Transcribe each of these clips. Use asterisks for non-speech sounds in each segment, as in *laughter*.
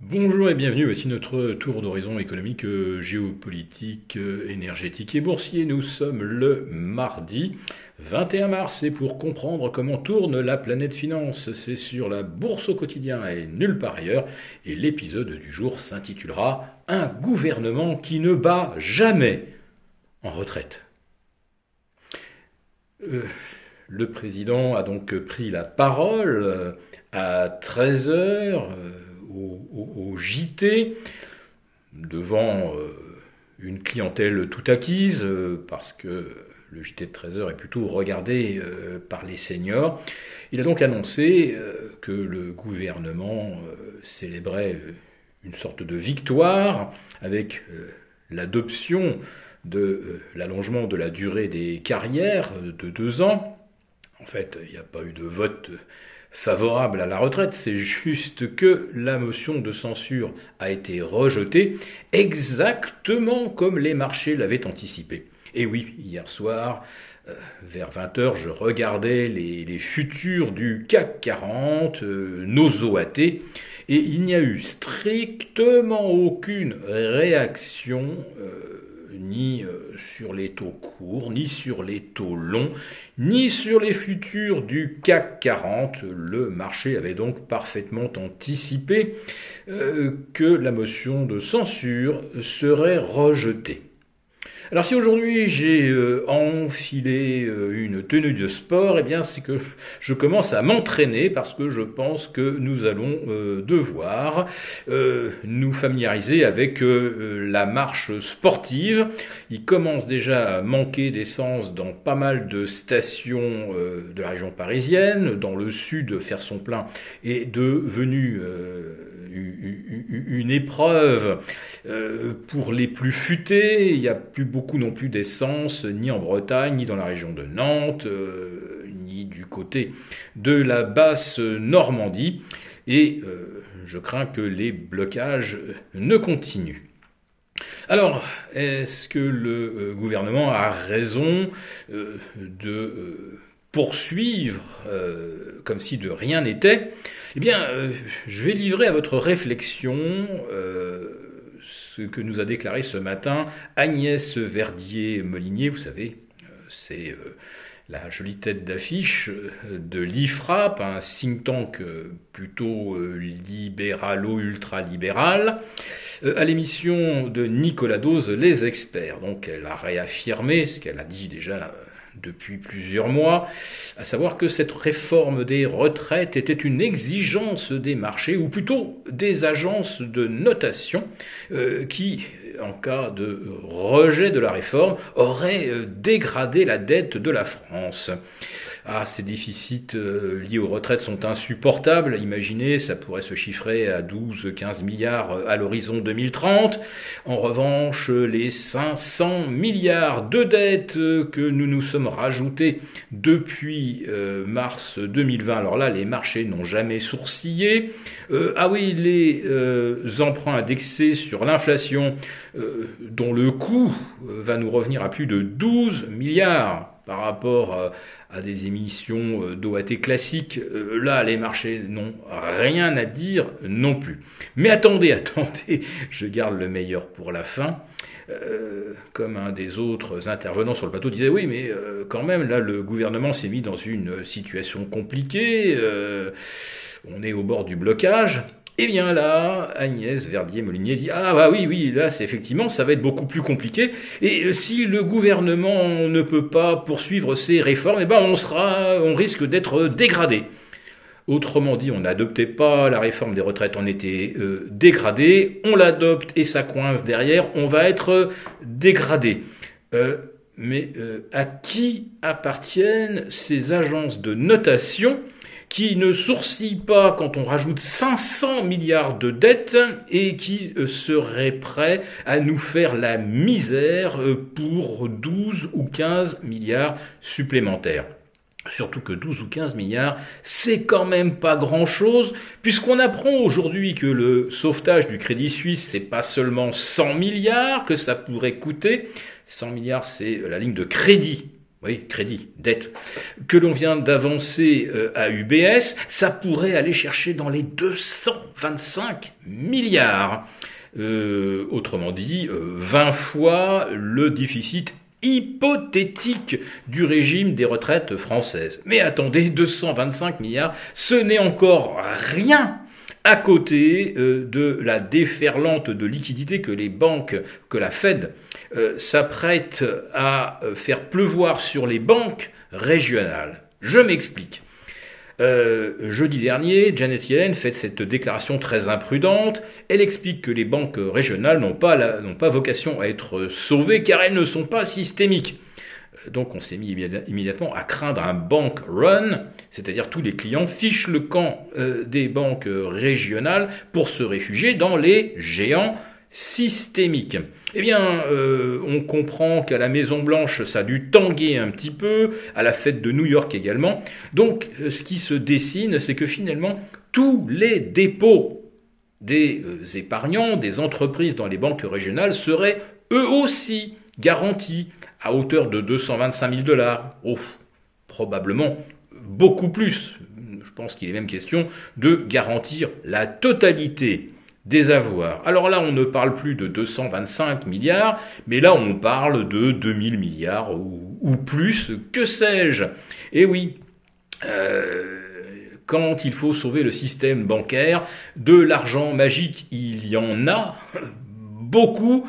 Bonjour et bienvenue, voici notre tour d'horizon économique, euh, géopolitique, euh, énergétique et boursier. Nous sommes le mardi 21 mars et pour comprendre comment tourne la planète finance, c'est sur la bourse au quotidien et nulle part ailleurs. Et l'épisode du jour s'intitulera Un gouvernement qui ne bat jamais en retraite. Euh, le président a donc pris la parole à 13 heures au, JT devant euh, une clientèle tout acquise, euh, parce que le JT de 13h est plutôt regardé euh, par les seniors. Il a donc annoncé que le gouvernement célébrait une sorte de victoire avec l'adoption de l'allongement de la durée des carrières de deux ans. En fait, il n'y a pas eu de vote favorable à la retraite, c'est juste que la motion de censure a été rejetée exactement comme les marchés l'avaient anticipé. Et oui, hier soir, euh, vers 20h, je regardais les, futurs du CAC 40, euh, nos et il n'y a eu strictement aucune réaction. Euh, ni euh, sur les taux courts, ni sur les taux longs, ni sur les futurs du CAC 40. Le marché avait donc parfaitement anticipé euh, que la motion de censure serait rejetée. Alors si aujourd'hui j'ai euh, enfilé euh, une tenue de sport, eh bien c'est que je commence à m'entraîner parce que je pense que nous allons euh, devoir nous familiariser avec la marche sportive. Il commence déjà à manquer d'essence dans pas mal de stations de la région parisienne. Dans le sud, faire son plein est devenu une épreuve pour les plus futés. Il n'y a plus beaucoup non plus d'essence, ni en Bretagne, ni dans la région de Nantes, euh, ni du côté de la basse Normandie. Et euh, je crains que les blocages ne continuent. Alors, est-ce que le euh, gouvernement a raison de poursuivre comme si de rien n'était Eh bien, je vais livrer à votre réflexion que nous a déclaré ce matin Agnès Verdier-Molinier. Vous savez, euh, c'est euh, la jolie tête d'affiche euh, de l'IFRAP, un think tank plutôt libéralo-ultralibéral, à l'émission de Nicolas Dose, Les Experts. Donc elle a réaffirmé ce qu'elle a dit déjà depuis plusieurs mois, à savoir que cette réforme des retraites était une exigence des marchés, ou plutôt des agences de notation, euh, qui, en cas de rejet de la réforme, auraient euh, dégradé la dette de la France. Ah, ces déficits euh, liés aux retraites sont insupportables. Imaginez, ça pourrait se chiffrer à 12-15 milliards euh, à l'horizon 2030. En revanche, les 500 milliards de dettes euh, que nous nous sommes rajoutés depuis mars 2020, alors là, les marchés n'ont jamais sourcillé. ah oui, les emprunts indexés sur l'inflation, dont le coût va nous revenir à plus de 12 milliards par rapport à des émissions euh, d'OAT classiques. Euh, là, les marchés n'ont rien à dire non plus. Mais attendez, *laughs* attendez, je garde le meilleur pour la fin. Euh, comme un des autres intervenants sur le plateau disait, oui, mais quand même, là, le gouvernement s'est mis dans une situation compliquée. on est au bord du blocage. Et eh bien là, Agnès Verdier-Molinier dit Ah bah oui, oui, là c'est effectivement, ça va être beaucoup plus compliqué. Et euh, si le gouvernement ne peut pas poursuivre ses réformes, eh ben on sera, on risque d'être dégradé. Autrement dit, on n'adoptait pas la réforme des retraites, on était euh, dégradé, on l'adopte et ça coince derrière, on va être dégradé. Euh, mais à qui appartiennent ces agences de notation qui ne sourcille pas quand on rajoute 500 milliards de dettes et qui euh, serait prêt à nous faire la misère euh, pour 12 ou 15 milliards supplémentaires. Surtout que 12 ou 15 milliards, c'est quand même pas grand chose, puisqu'on apprend aujourd'hui que le sauvetage du Crédit Suisse, c'est pas seulement 100 milliards que ça pourrait coûter. 100 milliards, c'est la ligne de crédit oui, crédit, dette, que l'on vient d'avancer euh, à UBS, ça pourrait aller chercher dans les 225 milliards. Euh, autrement dit, 20 fois le déficit hypothétique du régime des retraites françaises. Mais attendez, 225 milliards, ce n'est encore rien à côté euh, de la déferlante de liquidités que les banques, que la Fed euh, s'apprête à euh, faire pleuvoir sur les banques régionales. Je m'explique. jeudi dernier, Janet Yellen fait cette déclaration très imprudente. Elle explique que les banques régionales n'ont pas, n'ont pas vocation à être sauvées car elles ne sont pas systémiques. Donc on s'est mis immédiatement à craindre un bank run, c'est-à-dire tous les clients fichent le camp euh, des banques régionales pour se réfugier dans les géants systémiques. Eh bien, euh, on comprend qu'à la Maison Blanche, ça a dû tanguer un petit peu, à la fête de New York également. Donc, euh, ce qui se dessine, c'est que finalement, tous les dépôts des épargnants, des entreprises dans les banques régionales seraient eux aussi garantis à hauteur de 225 000 dollars. Ouf, probablement beaucoup plus. Je pense qu'il est même question de garantir la totalité des avoirs. Alors là, on ne parle plus de 225 milliards, mais là, on parle de 2000 milliards ou, plus, que sais-je? Et oui, euh, quand il faut sauver le système bancaire, de l'argent magique, il y en a *laughs* beaucoup,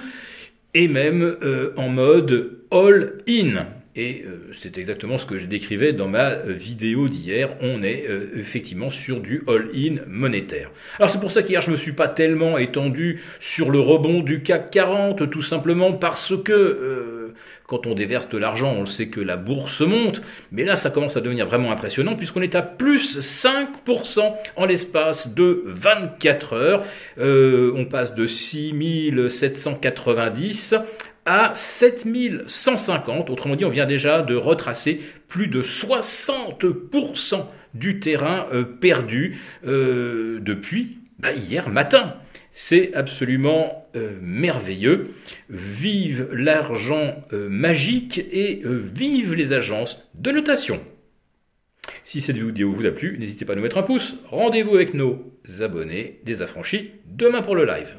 et même euh, en mode all-in. Et euh, c'est exactement ce que je décrivais dans ma euh, vidéo d'hier. On est euh, effectivement sur du all-in monétaire. Alors c'est pour ça qu'hier je me suis pas tellement étendu sur le rebond du CAC 40, tout simplement parce que quand on déverse de l'argent, on sait que la bourse monte, mais là ça commence à devenir vraiment impressionnant puisqu'on est à plus 5% en l'espace de 24 heures. on passe de 6790 à 7150. Autrement dit, on vient déjà de retracer plus de 60% du terrain euh, perdu euh, depuis bah, hier matin. C'est absolument euh, merveilleux. Vive l'argent magique et vive les agences de notation. Si cette vidéo vous a plu, n'hésitez pas à nous mettre un pouce. Rendez-vous avec nos abonnés des affranchis demain pour le live.